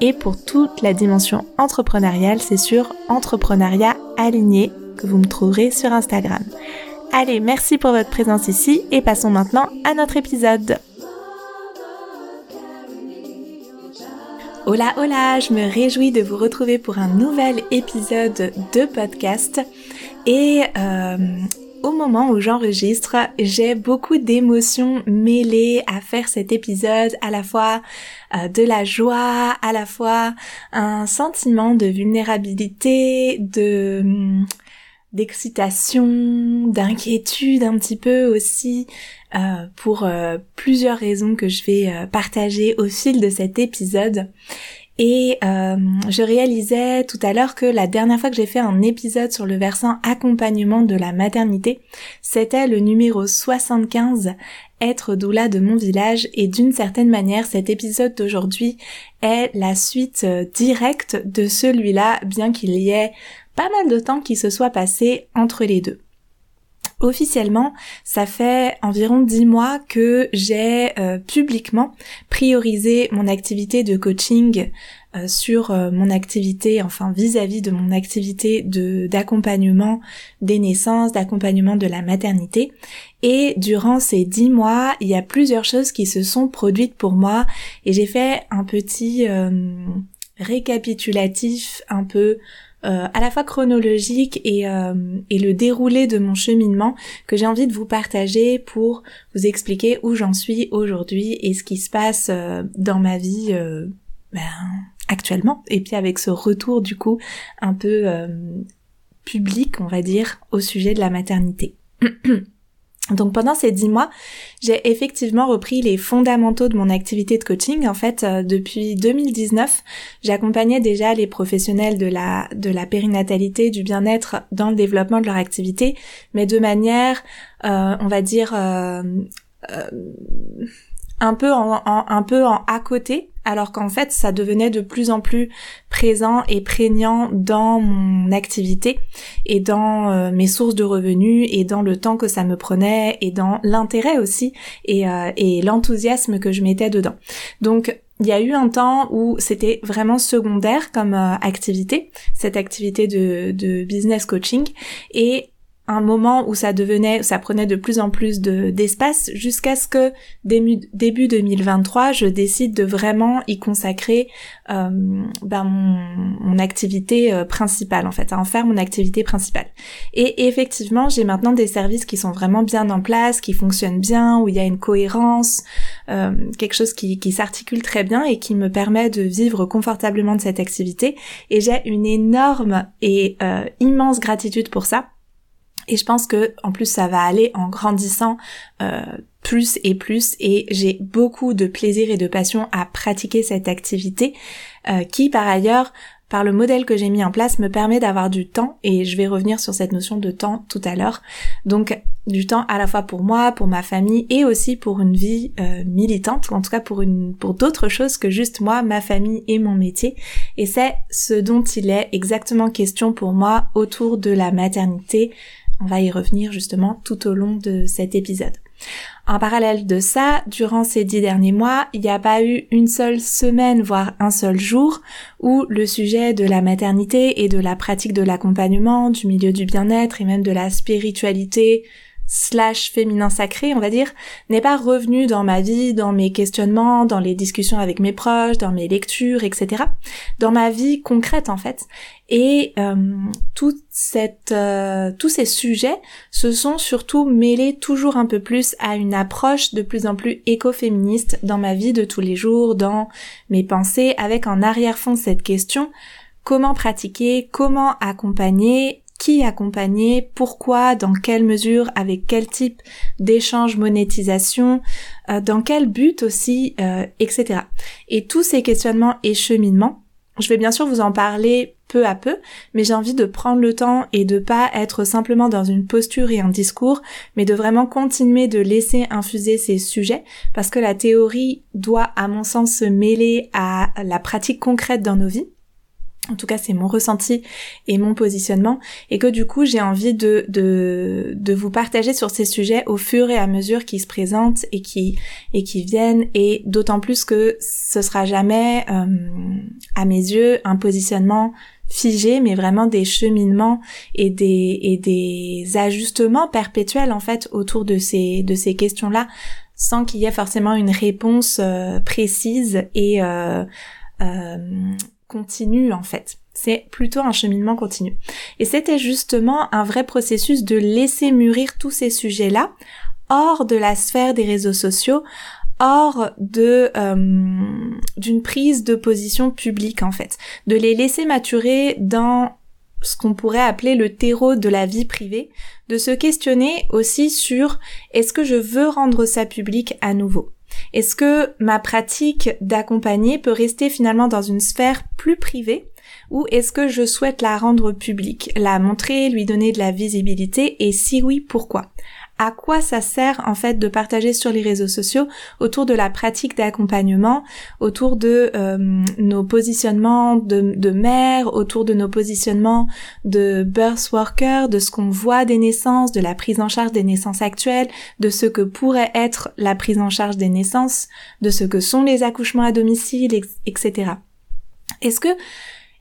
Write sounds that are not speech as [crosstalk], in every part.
et pour toute la dimension entrepreneuriale, c'est sur Entrepreneuriat Aligné que vous me trouverez sur Instagram. Allez, merci pour votre présence ici et passons maintenant à notre épisode. Hola hola, je me réjouis de vous retrouver pour un nouvel épisode de podcast et euh, au moment où j'enregistre, j'ai beaucoup d'émotions mêlées à faire cet épisode, à la fois euh, de la joie, à la fois un sentiment de vulnérabilité, de hum, d'excitation, d'inquiétude un petit peu aussi, euh, pour euh, plusieurs raisons que je vais partager au fil de cet épisode. Et euh, je réalisais tout à l'heure que la dernière fois que j'ai fait un épisode sur le versant accompagnement de la maternité, c'était le numéro 75, être doula de mon village, et d'une certaine manière cet épisode d'aujourd'hui est la suite euh, directe de celui-là, bien qu'il y ait pas mal de temps qui se soit passé entre les deux. Officiellement, ça fait environ dix mois que j'ai euh, publiquement priorisé mon activité de coaching euh, sur euh, mon activité, enfin vis-à-vis de mon activité de d'accompagnement des naissances, d'accompagnement de la maternité. Et durant ces dix mois, il y a plusieurs choses qui se sont produites pour moi et j'ai fait un petit récapitulatif un peu euh, à la fois chronologique et, euh, et le déroulé de mon cheminement que j'ai envie de vous partager pour vous expliquer où j'en suis aujourd'hui et ce qui se passe euh, dans ma vie ben, actuellement et puis avec ce retour du coup un peu public on va dire au sujet de la maternité. [clears throat] Donc pendant ces dix mois, j'ai effectivement repris les fondamentaux de mon activité de coaching. En fait, euh, depuis 2019, j'accompagnais déjà les professionnels de la de la périnatalité, du bien-être dans le développement de leur activité, mais de manière, euh, on va dire, euh, un peu un peu à côté alors qu'en fait ça devenait de plus en plus présent et prégnant dans mon activité et dans euh, mes sources de revenus et dans le temps que ça me prenait et dans l'intérêt aussi et, euh, et l'enthousiasme que je mettais dedans. Donc il y a eu un temps où c'était vraiment secondaire comme euh, activité, cette activité de business coaching, et un moment où ça devenait, ça prenait de plus en plus de, d'espace jusqu'à ce que début, début 2023, je décide de vraiment y consacrer euh, ben mon, mon, activité euh, principale en fait, à en faire mon activité principale. Et effectivement, j'ai maintenant des services qui sont vraiment bien en place, qui fonctionnent bien, où il y a une cohérence, euh, quelque chose qui, qui s'articule très bien et qui me permet de vivre confortablement de cette activité. Et j'ai une énorme et euh, immense gratitude pour ça et je pense que en plus ça va aller en grandissant euh, plus et plus et j'ai beaucoup de plaisir et de passion à pratiquer cette activité euh, qui par ailleurs par le modèle que j'ai mis en place me permet d'avoir du temps et je vais revenir sur cette notion de temps tout à l'heure. Donc du temps à la fois pour moi, pour ma famille et aussi pour une vie euh, militante ou en tout cas pour une pour d'autres choses que juste moi, ma famille et mon métier. Et c'est ce dont il est exactement question pour moi autour de la maternité, on va y revenir justement tout au long de cet épisode. En parallèle de ça, durant ces dix derniers mois, il n'y a pas eu une seule semaine, voire un seul jour, où le sujet de la maternité et de la pratique de l'accompagnement, du milieu du bien-être et même de la spiritualité, slash féminin sacré, on va dire, n'est pas revenu dans ma vie, dans mes questionnements, dans les discussions avec mes proches, dans mes lectures, etc. Dans ma vie concrète en fait. Et euh, toute cette, euh, tous ces sujets se sont surtout mêlés toujours un peu plus à une approche de plus en plus écoféministe dans ma vie de tous les jours, dans mes pensées, avec en arrière-fond cette question comment pratiquer, comment accompagner qui accompagner, pourquoi, dans quelle mesure, avec quel type d'échange, monétisation, euh, dans quel but aussi, euh, etc. Et tous ces questionnements et cheminements, je vais bien sûr vous en parler peu à peu, mais j'ai envie de prendre le temps et de pas être simplement dans une posture et un discours, mais de vraiment continuer de laisser infuser ces sujets, parce que la théorie doit, à mon sens, se mêler à la pratique concrète dans nos vies en tout cas c'est mon ressenti et mon positionnement, et que du coup j'ai envie de, de, de vous partager sur ces sujets au fur et à mesure qu'ils se présentent et qui, et qui viennent, et d'autant plus que ce sera jamais, euh, à mes yeux, un positionnement figé, mais vraiment des cheminements et des, et des ajustements perpétuels en fait autour de ces, de ces questions-là, sans qu'il y ait forcément une réponse euh, précise et euh, en fait. C'est plutôt un cheminement continu. Et c'était justement un vrai processus de laisser mûrir tous ces sujets-là hors de la sphère des réseaux sociaux, hors de euh, d'une prise de position publique en fait, de les laisser maturer dans ce qu'on pourrait appeler le terreau de la vie privée, de se questionner aussi sur est-ce que je veux rendre ça public à nouveau est-ce que ma pratique d'accompagner peut rester finalement dans une sphère plus privée ou est-ce que je souhaite la rendre publique, la montrer, lui donner de la visibilité et si oui, pourquoi? À quoi ça sert en fait de partager sur les réseaux sociaux autour de la pratique d'accompagnement, autour de euh, nos positionnements de, de mère, autour de nos positionnements de birth worker, de ce qu'on voit des naissances, de la prise en charge des naissances actuelles, de ce que pourrait être la prise en charge des naissances, de ce que sont les accouchements à domicile, etc. Est-ce que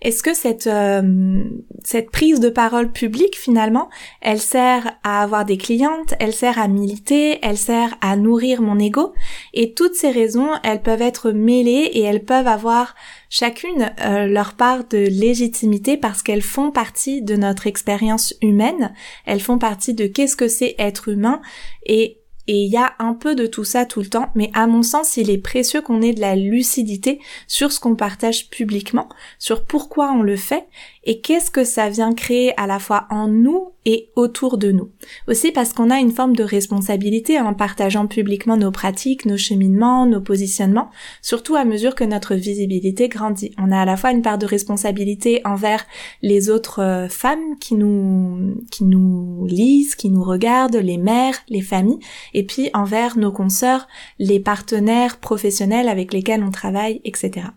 est-ce que cette euh, cette prise de parole publique finalement, elle sert à avoir des clientes, elle sert à militer, elle sert à nourrir mon ego et toutes ces raisons, elles peuvent être mêlées et elles peuvent avoir chacune euh, leur part de légitimité parce qu'elles font partie de notre expérience humaine, elles font partie de qu'est-ce que c'est être humain et et il y a un peu de tout ça tout le temps, mais à mon sens, il est précieux qu'on ait de la lucidité sur ce qu'on partage publiquement, sur pourquoi on le fait et qu'est-ce que ça vient créer à la fois en nous et autour de nous. Aussi parce qu'on a une forme de responsabilité en partageant publiquement nos pratiques, nos cheminements, nos positionnements, surtout à mesure que notre visibilité grandit. On a à la fois une part de responsabilité envers les autres euh, femmes qui nous, qui nous lisent, qui nous regardent, les mères, les familles, et puis envers nos consoeurs, les partenaires professionnels avec lesquels on travaille, etc.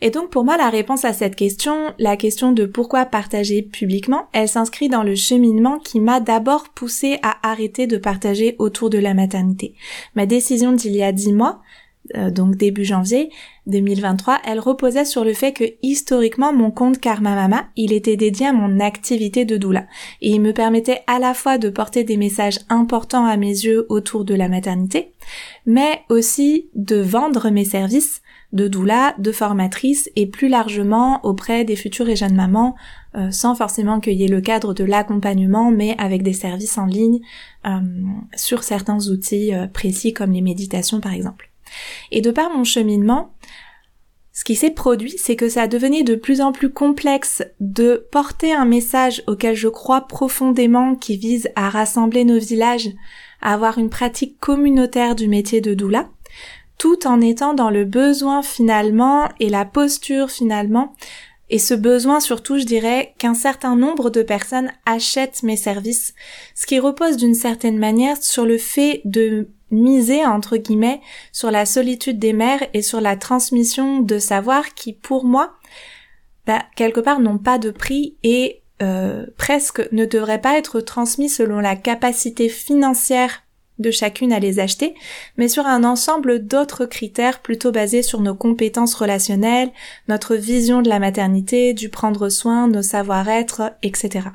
Et donc pour moi, la réponse à cette question, la question de pourquoi partager publiquement, elle s'inscrit dans le cheminement qui m'a d'abord poussé à arrêter de partager autour de la maternité. Ma décision d'il y a dix mois, euh, donc début janvier 2023, elle reposait sur le fait que historiquement mon compte Karma Mama, il était dédié à mon activité de doula et il me permettait à la fois de porter des messages importants à mes yeux autour de la maternité, mais aussi de vendre mes services de doula, de formatrice et plus largement auprès des futures et jeunes mamans, euh, sans forcément qu'il y ait le cadre de l'accompagnement, mais avec des services en ligne euh, sur certains outils précis comme les méditations par exemple. Et de par mon cheminement, ce qui s'est produit, c'est que ça devenait de plus en plus complexe de porter un message auquel je crois profondément qui vise à rassembler nos villages, à avoir une pratique communautaire du métier de doula, tout en étant dans le besoin finalement et la posture finalement et ce besoin surtout, je dirais, qu'un certain nombre de personnes achètent mes services, ce qui repose d'une certaine manière sur le fait de miser, entre guillemets, sur la solitude des mères et sur la transmission de savoir qui, pour moi, bah, quelque part n'ont pas de prix et euh, presque ne devraient pas être transmis selon la capacité financière de chacune à les acheter, mais sur un ensemble d'autres critères plutôt basés sur nos compétences relationnelles, notre vision de la maternité, du prendre soin, nos savoir-être, etc.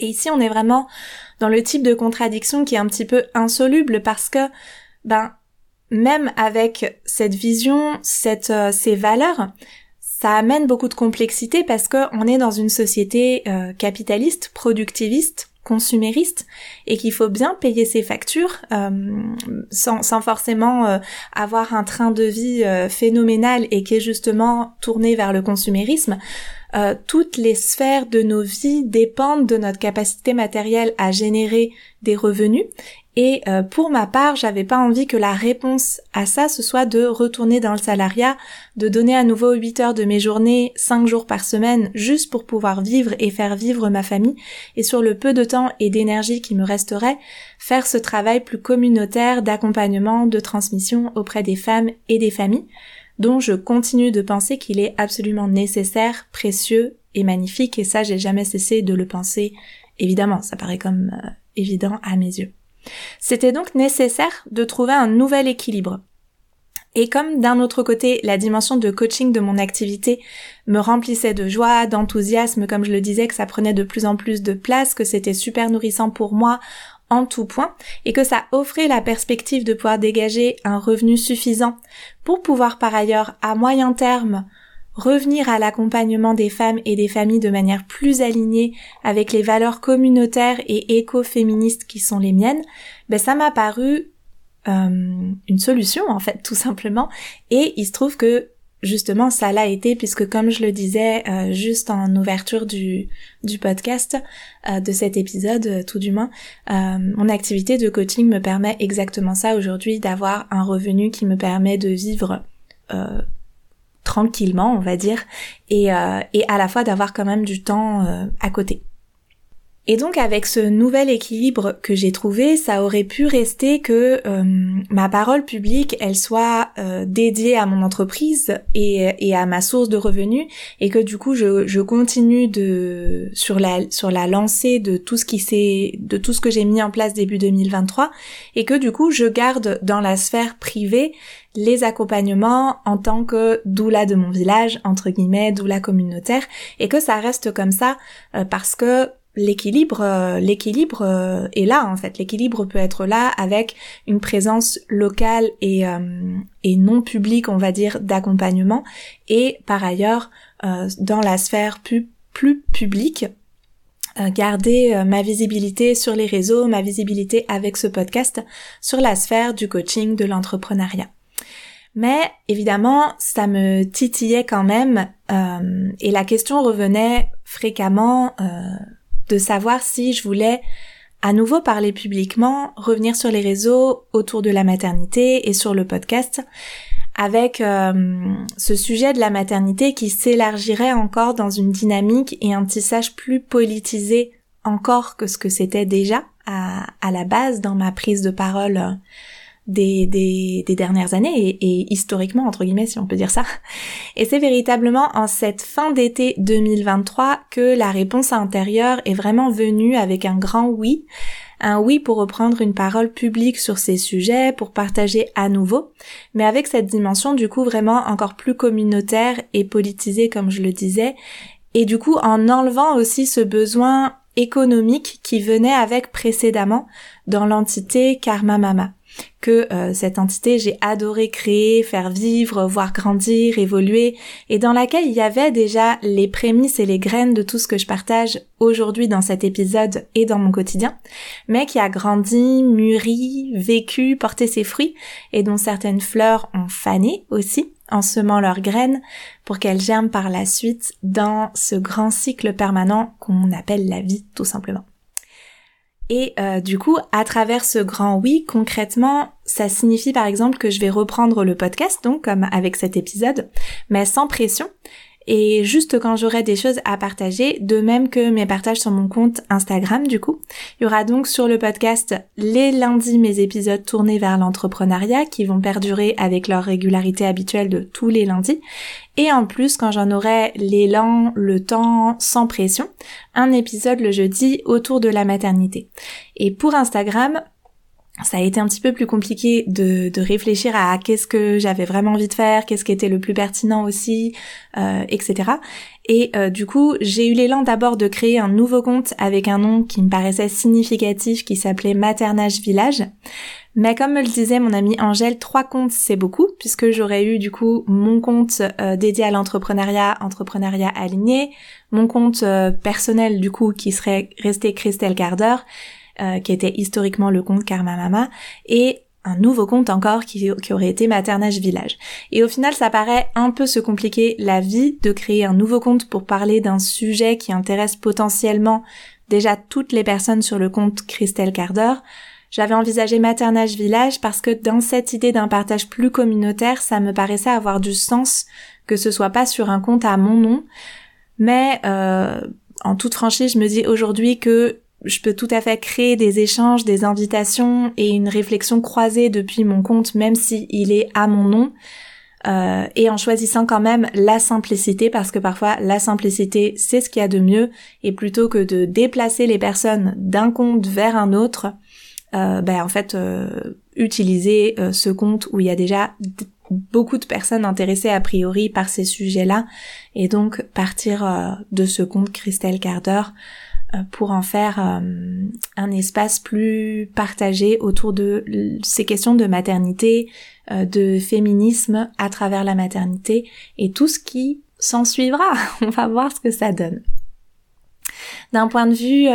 Et ici, on est vraiment dans le type de contradiction qui est un petit peu insoluble parce que, ben, même avec cette vision, cette, euh, ces valeurs, ça amène beaucoup de complexité parce qu'on est dans une société euh, capitaliste, productiviste, consumériste et qu'il faut bien payer ses factures euh, sans, forcément avoir un train de vie phénoménal et qui est justement tourné vers le consumérisme. Euh, toutes les sphères de nos vies dépendent de notre capacité matérielle à générer des revenus. Et euh, pour ma part, j'avais pas envie que la réponse à ça ce soit de retourner dans le salariat, de donner à nouveau 8 heures de mes journées 5 jours par semaine juste pour pouvoir vivre et faire vivre ma famille. Et sur le peu de temps et d'énergie qui me resterait, faire ce travail plus communautaire d'accompagnement, de transmission auprès des femmes et des familles dont je continue de penser qu'il est absolument nécessaire, précieux et magnifique et ça j'ai jamais cessé de le penser. Évidemment, ça paraît comme euh, évident à mes yeux. C'était donc nécessaire de trouver un nouvel équilibre. Et comme d'un autre côté, la dimension de coaching de mon activité me remplissait de joie, d'enthousiasme, comme je le disais, que ça prenait de plus en plus de place, que c'était super nourrissant pour moi en tout point, et que ça offrait la perspective de pouvoir dégager un revenu suffisant pour pouvoir par ailleurs, à moyen terme, revenir à l'accompagnement des femmes et des familles de manière plus alignée avec les valeurs communautaires et écoféministes qui sont les miennes, ben ça m'a paru euh, une solution en fait tout simplement. Et il se trouve que justement ça l'a été puisque comme je le disais euh, juste en ouverture du, du podcast euh, de cet épisode tout du moins mon activité de coaching me permet exactement ça aujourd'hui d'avoir un revenu qui me permet de vivre tranquillement, on va dire, et, euh, et à la fois d'avoir quand même du temps euh, à côté. Et donc avec ce nouvel équilibre que j'ai trouvé, ça aurait pu rester que euh, ma parole publique, elle soit dédiée à mon entreprise et, et, à ma source de revenus, et que du coup je, je continue de sur la sur la lancée de tout ce qui s'est de tout ce que j'ai mis en place début 2023, et que du coup je garde dans la sphère privée les accompagnements en tant que doula de mon village, entre guillemets, doula communautaire, et que ça reste comme ça euh, parce que l'équilibre euh, l'équilibre euh, est là en fait l'équilibre peut être là avec une présence locale et et non publique on va dire d'accompagnement et par ailleurs dans la sphère plus plus publique garder ma visibilité sur les réseaux, ma visibilité avec ce podcast sur la sphère du coaching, de l'entrepreneuriat. Mais évidemment, ça me titillait quand même euh, et la question revenait fréquemment euh, de savoir si je voulais à nouveau parler publiquement, revenir sur les réseaux autour de la maternité et sur le podcast avec euh, ce sujet de la maternité qui s'élargirait encore dans une dynamique et un tissage plus politisé encore que ce que c'était déjà à, à, la base dans ma prise de parole des, des, des dernières années et, et, historiquement entre guillemets si on peut dire ça. Et c'est véritablement en cette fin d'été 2023 que la réponse intérieure est vraiment venue avec un grand oui. Un oui pour reprendre une parole publique sur ces sujets, pour partager à nouveau, mais avec cette dimension du coup vraiment encore plus communautaire et politisée comme je le disais, et du coup en enlevant aussi ce besoin économique qui venait avec précédemment dans l'entité Karma Mama que euh, cette entité j'ai adoré créer, faire vivre, voir grandir, évoluer, et dans laquelle il y avait déjà les prémices et les graines de tout ce que je partage aujourd'hui dans cet épisode et dans mon quotidien, mais qui a grandi, mûri, vécu, porté ses fruits, et dont certaines fleurs ont fané aussi, en semant leurs graines, pour qu'elles germent par la suite dans ce grand cycle permanent qu'on appelle la vie tout simplement. Et euh, du coup, à travers ce grand oui, concrètement, ça signifie par exemple que je vais reprendre le podcast, donc comme avec cet épisode, mais sans pression. Et juste quand j'aurai des choses à partager, de même que mes partages sur mon compte Instagram du coup. Il y aura donc sur le podcast les lundis mes épisodes tournés vers l'entrepreneuriat qui vont perdurer avec leur régularité habituelle de tous les lundis. Et en plus, quand j'en aurai l'élan, le temps, sans pression, un épisode le jeudi autour de la maternité. Et pour Instagram, ça a été un petit peu plus compliqué de, de réfléchir à qu'est-ce que j'avais vraiment envie de faire, qu'est-ce qui était le plus pertinent aussi, euh, etc. Et euh, du coup, j'ai eu l'élan d'abord de créer un nouveau compte avec un nom qui me paraissait significatif, qui s'appelait Maternage Village. Mais comme me le disait mon amie Angèle, trois comptes c'est beaucoup, puisque j'aurais eu du coup mon compte euh, dédié à l'entrepreneuriat, entrepreneuriat aligné, mon compte personnel du coup qui serait resté Christelle Carder, euh, qui était historiquement le compte Karma Mama, et un nouveau compte encore qui, aurait été maternage village. Et au final, ça paraît un peu se compliquer la vie de créer un nouveau compte pour parler d'un sujet qui intéresse potentiellement déjà toutes les personnes sur le compte Christelle Carder. J'avais envisagé maternage village parce que dans cette idée d'un partage plus communautaire, ça me paraissait avoir du sens que ce soit pas sur un compte à mon nom. Mais euh, en toute franchise, je me dis aujourd'hui que je peux tout à fait créer des échanges, des invitations et une réflexion croisée depuis mon compte, même si il est à mon nom. Euh, et en choisissant quand même la simplicité parce que parfois la simplicité c'est ce qu'il y a de mieux et plutôt que de déplacer les personnes d'un compte vers un autre, euh, ben en fait euh, utiliser euh, ce compte où il y a déjà beaucoup de personnes intéressées a priori par ces sujets-là et donc partir de ce compte Christelle Carder euh, pour en faire euh, un espace plus partagé autour de ces questions de maternité, euh, de féminisme à travers la maternité et tout ce qui s'en suivra. [laughs] On va voir ce que ça donne. D'un point de vue,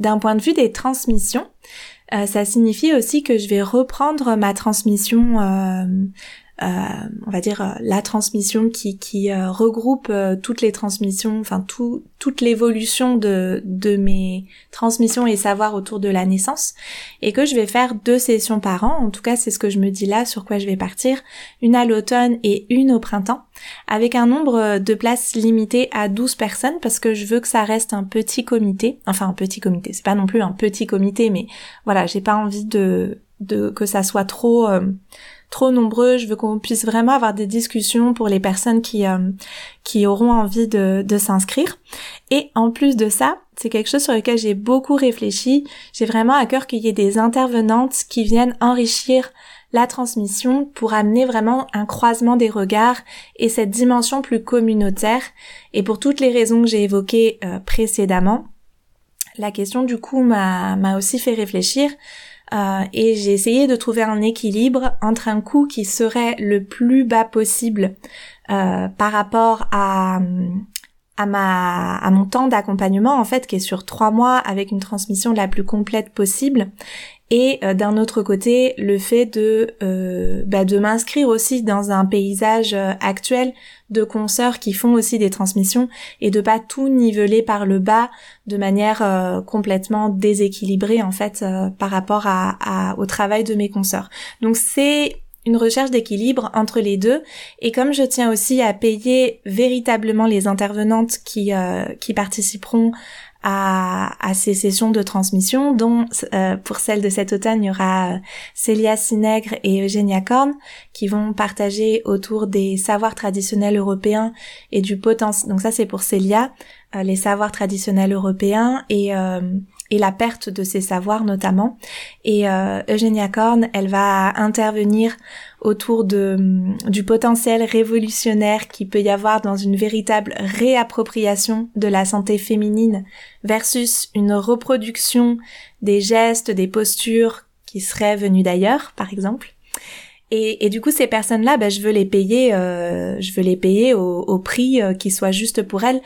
d'un point de vue des transmissions, ça signifie aussi que je vais reprendre ma transmission euh, on va dire euh, la transmission qui, euh, regroupe toutes les transmissions, enfin tout, toute l'évolution de, mes transmissions et savoirs autour de la naissance, et que je vais faire deux sessions par an. En tout cas, c'est ce que je me dis là, sur quoi je vais partir, une à l'automne et une au printemps, avec un nombre de places limité à 12 personnes parce que je veux que ça reste un petit comité, enfin un petit comité. C'est pas non plus un petit comité, mais voilà, j'ai pas envie de que ça soit trop trop nombreux. Je veux qu'on puisse vraiment avoir des discussions pour les personnes qui euh, qui auront envie de, s'inscrire. Et en plus de ça, c'est quelque chose sur lequel j'ai beaucoup réfléchi. J'ai vraiment à cœur qu'il y ait des intervenantes qui viennent enrichir la transmission pour amener vraiment un croisement des regards et cette dimension plus communautaire. Et pour toutes les raisons que j'ai évoquées euh, précédemment, la question du coup m'a aussi fait réfléchir euh, et j'ai essayé de trouver un équilibre entre un coût qui serait le plus bas possible euh, par rapport à à ma à mon temps d'accompagnement en fait qui est sur trois mois avec une transmission la plus complète possible et euh, d'un autre côté le fait de euh, bah, de m'inscrire aussi dans un paysage euh, actuel de consoeurs qui font aussi des transmissions et de pas tout niveler par le bas de manière complètement déséquilibrée en fait par rapport à, au travail de mes consoeurs. Donc c'est une recherche d'équilibre entre les deux et comme je tiens aussi à payer véritablement les intervenantes qui qui participeront à, à, ces sessions de transmission, dont euh, pour celle de cet automne, il y aura euh, Célia Sinègre et Eugénia Korn qui vont partager autour des savoirs traditionnels européens et du potentiel. Donc ça, c'est pour Célia, euh, les savoirs traditionnels européens et et la perte de ces savoirs notamment. Et Eugénia Korn, elle va intervenir autour de, du potentiel révolutionnaire qui peut y avoir dans une véritable réappropriation de la santé féminine versus une reproduction des gestes, des postures qui seraient venues d'ailleurs, par exemple. Et, et, du coup, ces personnes-là, ben, je veux les payer, euh, je veux les payer au, au prix euh, qui soit juste pour elles.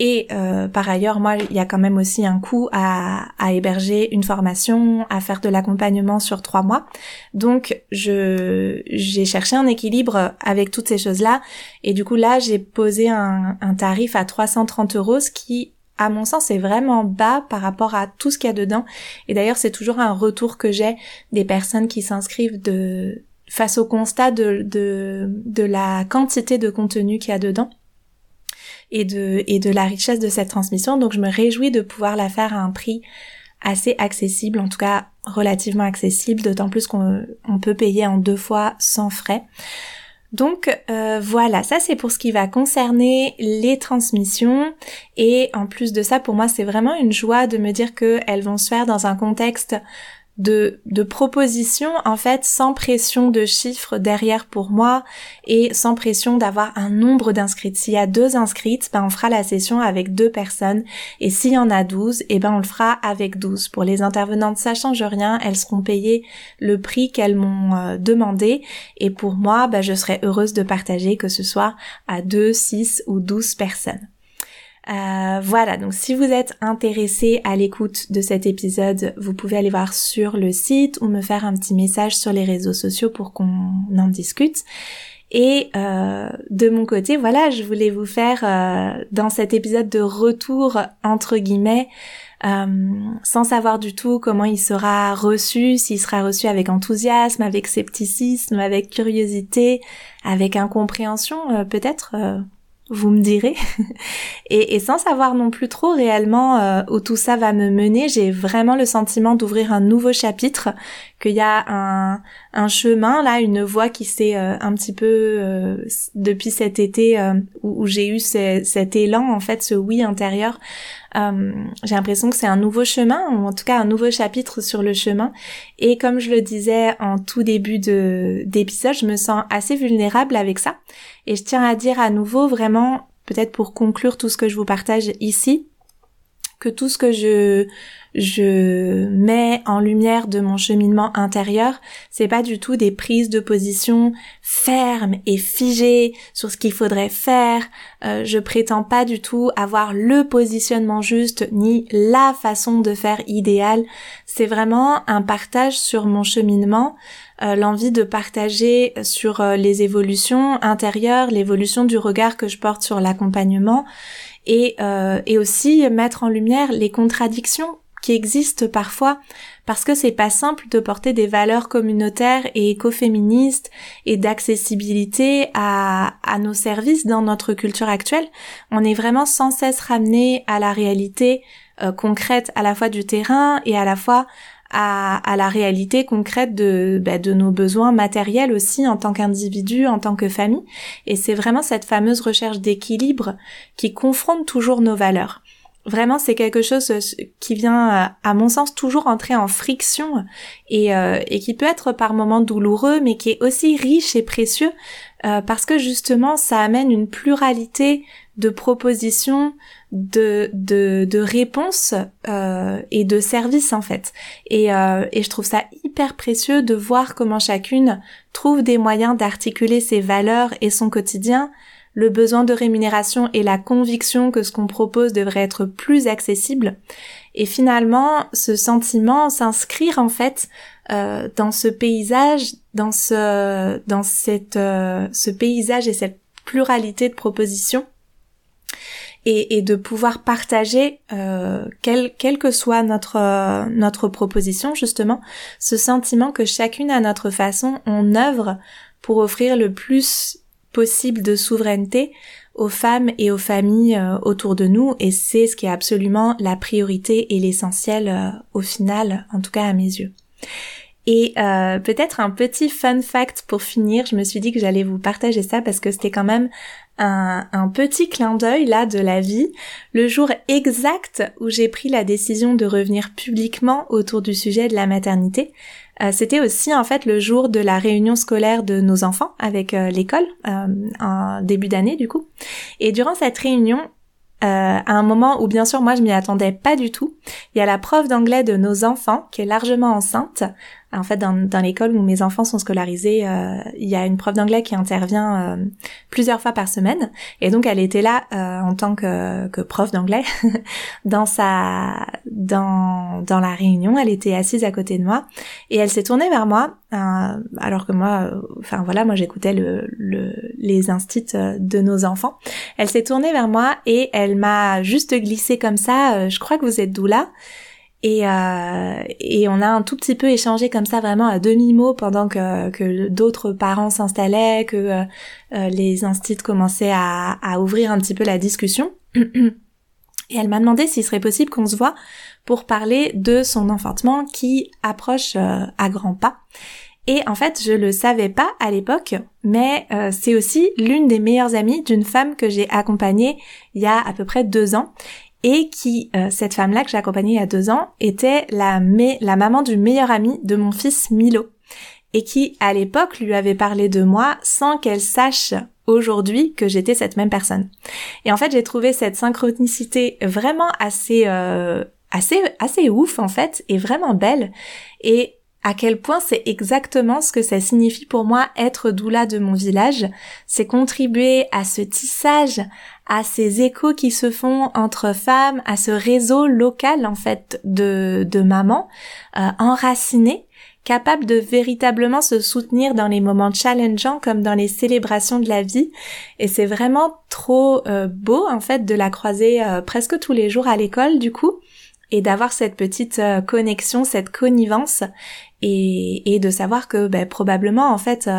Et euh, par ailleurs, moi, il y a quand même aussi un coût à, à héberger une formation, à faire de l'accompagnement sur trois mois. Donc, je j'ai cherché un équilibre avec toutes ces choses-là. Et du coup, là, j'ai posé un, un tarif à 330 euros, ce qui à mon sens, est vraiment bas par rapport à tout ce qu'il y a dedans. Et d'ailleurs, c'est toujours un retour que j'ai des personnes qui s'inscrivent de face au constat de, de, de la quantité de contenu qu'il y a dedans et de, et de la richesse de cette transmission. Donc je me réjouis de pouvoir la faire à un prix assez accessible, en tout cas relativement accessible, d'autant plus qu'on peut payer en deux fois sans frais. Donc euh, voilà, ça c'est pour ce qui va concerner les transmissions et en plus de ça pour moi c'est vraiment une joie de me dire qu'elles vont se faire dans un contexte de, de propositions en fait sans pression de chiffres derrière pour moi et sans pression d'avoir un nombre d'inscrites. S'il y a deux inscrites, ben on fera la session avec deux personnes et s'il y en a douze, et eh ben on le fera avec douze. Pour les intervenantes, ça change rien, elles seront payées le prix qu'elles m'ont euh, demandé et pour moi, ben, je serai heureuse de partager que ce soit à deux, six ou douze personnes. Euh, voilà, donc si vous êtes intéressé à l'écoute de cet épisode, vous pouvez aller voir sur le site ou me faire un petit message sur les réseaux sociaux pour qu'on en discute. Et euh, de mon côté, voilà, je voulais vous faire euh, dans cet épisode de retour entre guillemets, sans savoir du tout comment il sera reçu, s'il sera reçu avec enthousiasme, avec scepticisme, avec curiosité, avec incompréhension peut-être vous me direz. [laughs] et, sans savoir non plus trop réellement euh, où tout ça va me mener, j'ai vraiment le sentiment d'ouvrir un nouveau chapitre, qu'il y a un, chemin là, une voie qui s'est euh, un petit peu euh, depuis cet été où j'ai eu cet élan en fait, ce oui intérieur euh, j'ai l'impression que c'est un nouveau chemin, ou en tout cas un nouveau chapitre sur le chemin. Et comme je le disais en tout début de d'épisode, je me sens assez vulnérable avec ça. Et je tiens à dire à nouveau vraiment, peut-être pour conclure tout ce que je vous partage ici, que tout ce que je je mets en lumière de mon cheminement intérieur, c'est pas du tout des prises de position fermes et figées sur ce qu'il faudrait faire. Euh, je prétends pas du tout avoir le positionnement juste ni la façon de faire idéale. C'est vraiment un partage sur mon cheminement, euh, l'envie de partager sur euh, les évolutions intérieures, l'évolution du regard que je porte sur l'accompagnement et, et aussi mettre en lumière les contradictions qui existe parfois parce que c'est pas simple de porter des valeurs communautaires et écoféministes et d'accessibilité à, à nos services dans notre culture actuelle. On est vraiment sans cesse ramené à la réalité euh, concrète à la fois du terrain et à la fois à, à la réalité concrète de, bah, de nos besoins matériels aussi en tant qu'individu, en tant que famille. Et c'est vraiment cette fameuse recherche d'équilibre qui confronte toujours nos valeurs. Vraiment, c'est quelque chose euh, qui vient, euh, à mon sens, toujours entrer en friction et, euh, et qui peut être par moments douloureux, mais qui est aussi riche et précieux parce que justement, ça amène une pluralité de propositions, de, de, de réponses et de services en fait. Et, et je trouve ça hyper précieux de voir comment chacune trouve des moyens d'articuler ses valeurs et son quotidien le besoin de rémunération et la conviction que ce qu'on propose devrait être plus accessible. Et finalement, ce sentiment s'inscrire en fait euh, dans ce paysage, dans ce, dans cette, euh, ce paysage et cette pluralité de propositions. Et, de pouvoir partager, euh, quelle, que soit notre, notre proposition, justement, ce sentiment que chacune à notre façon, on œuvre pour offrir le plus possible de souveraineté aux femmes et aux familles euh, autour de nous et c'est ce qui est absolument la priorité et l'essentiel euh, au final, en tout cas à mes yeux. Et euh, peut-être un petit fun fact pour finir, je me suis dit que j'allais vous partager ça parce que c'était quand même un, petit clin d'œil là de la vie, le jour exact où j'ai pris la décision de revenir publiquement autour du sujet de la maternité. Euh, c'était aussi en fait le jour de la réunion scolaire de nos enfants avec euh, l'école euh, en début d'année du coup. Et durant cette réunion, à un moment où bien sûr moi je m'y attendais pas du tout, il y a la prof d'anglais de nos enfants qui est largement enceinte, en fait, dans, dans l'école où mes enfants sont scolarisés, euh, il y a une prof d'anglais qui intervient euh, plusieurs fois par semaine. Et donc, elle était là euh, en tant que, que prof d'anglais [laughs] dans sa dans dans la réunion. Elle était assise à côté de moi et elle s'est tournée vers moi alors que moi, enfin voilà, moi j'écoutais le, le, les instits de nos enfants. Elle s'est tournée vers moi et elle m'a juste glissé comme ça. je crois que vous êtes d'où là et, euh, et on a un tout petit peu échangé comme ça vraiment à demi-mot pendant que, que d'autres parents s'installaient, que euh, euh, les instits commençaient à, à ouvrir un petit peu la discussion. Et elle m'a demandé s'il serait possible qu'on se voit pour parler de son enfantement qui approche euh, à grands pas. Et en fait, je le savais pas à l'époque, mais euh, c'est aussi l'une des meilleures amies d'une femme que j'ai accompagnée il y a à peu près deux ans et qui, euh, cette femme-là que j'ai accompagnée il y a deux ans, était la, la maman du meilleur ami de mon fils Milo, et qui, à l'époque, lui avait parlé de moi sans qu'elle sache aujourd'hui que j'étais cette même personne. Et en fait, j'ai trouvé cette synchronicité vraiment assez, euh, assez, assez ouf en fait, et vraiment belle. Et à quel point c'est exactement ce que ça signifie pour moi être doula de mon village, c'est contribuer à ce tissage, à ces échos qui se font entre femmes, à ce réseau local en fait de, de mamans euh, enracinées capable de véritablement se soutenir dans les moments challengeants comme dans les célébrations de la vie. Et c'est vraiment trop euh, beau en fait de la croiser euh, presque tous les jours à l'école du coup et d'avoir cette petite euh, connexion, cette connivence et, et de savoir que ben, probablement en fait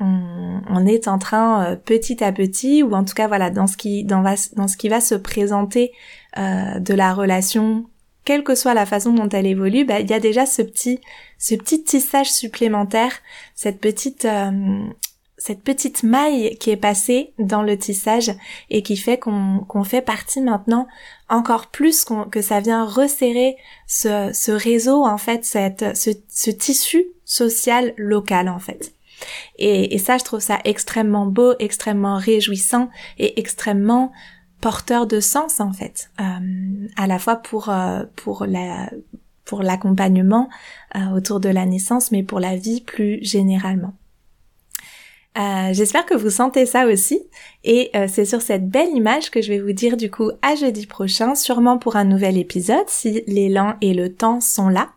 on, est en train petit à petit ou en tout cas voilà dans ce qui dans, dans ce qui va se présenter de la relation quelle que soit la façon dont elle évolue, bah, il y a déjà ce petit, ce petit tissage supplémentaire, cette petite, euh, cette petite maille qui est passée dans le tissage et qui fait qu'on fait partie maintenant encore plus que ça vient resserrer ce, ce réseau en fait, cette, ce, ce tissu social local en fait. Et, et, ça, je trouve ça extrêmement beau, extrêmement réjouissant et extrêmement porteur de sens en fait, euh, à la fois pour euh, pour la pour l'accompagnement euh, autour de la naissance, mais pour la vie plus généralement. J'espère que vous sentez ça aussi et c'est sur cette belle image que je vais vous dire du coup à jeudi prochain, sûrement pour un nouvel épisode si l'élan et le temps sont là.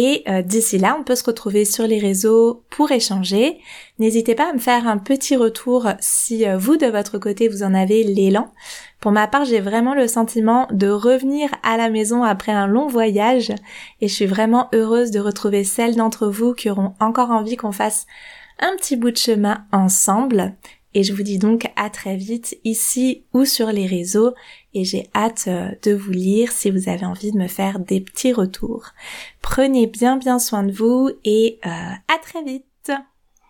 Et euh, d'ici là, on peut se retrouver sur les réseaux pour échanger. N'hésitez pas à me faire un petit retour si euh, vous, de votre côté, vous en avez l'élan. Pour ma part, j'ai vraiment le sentiment de revenir à la maison après un long voyage et je suis vraiment heureuse de retrouver celles d'entre vous qui auront encore envie qu'on fasse un petit bout de chemin ensemble. Et je vous dis donc à très vite ici ou sur les réseaux et j'ai hâte euh, de vous lire si vous avez envie de me faire des petits retours. Prenez bien bien soin de vous et euh, à très vite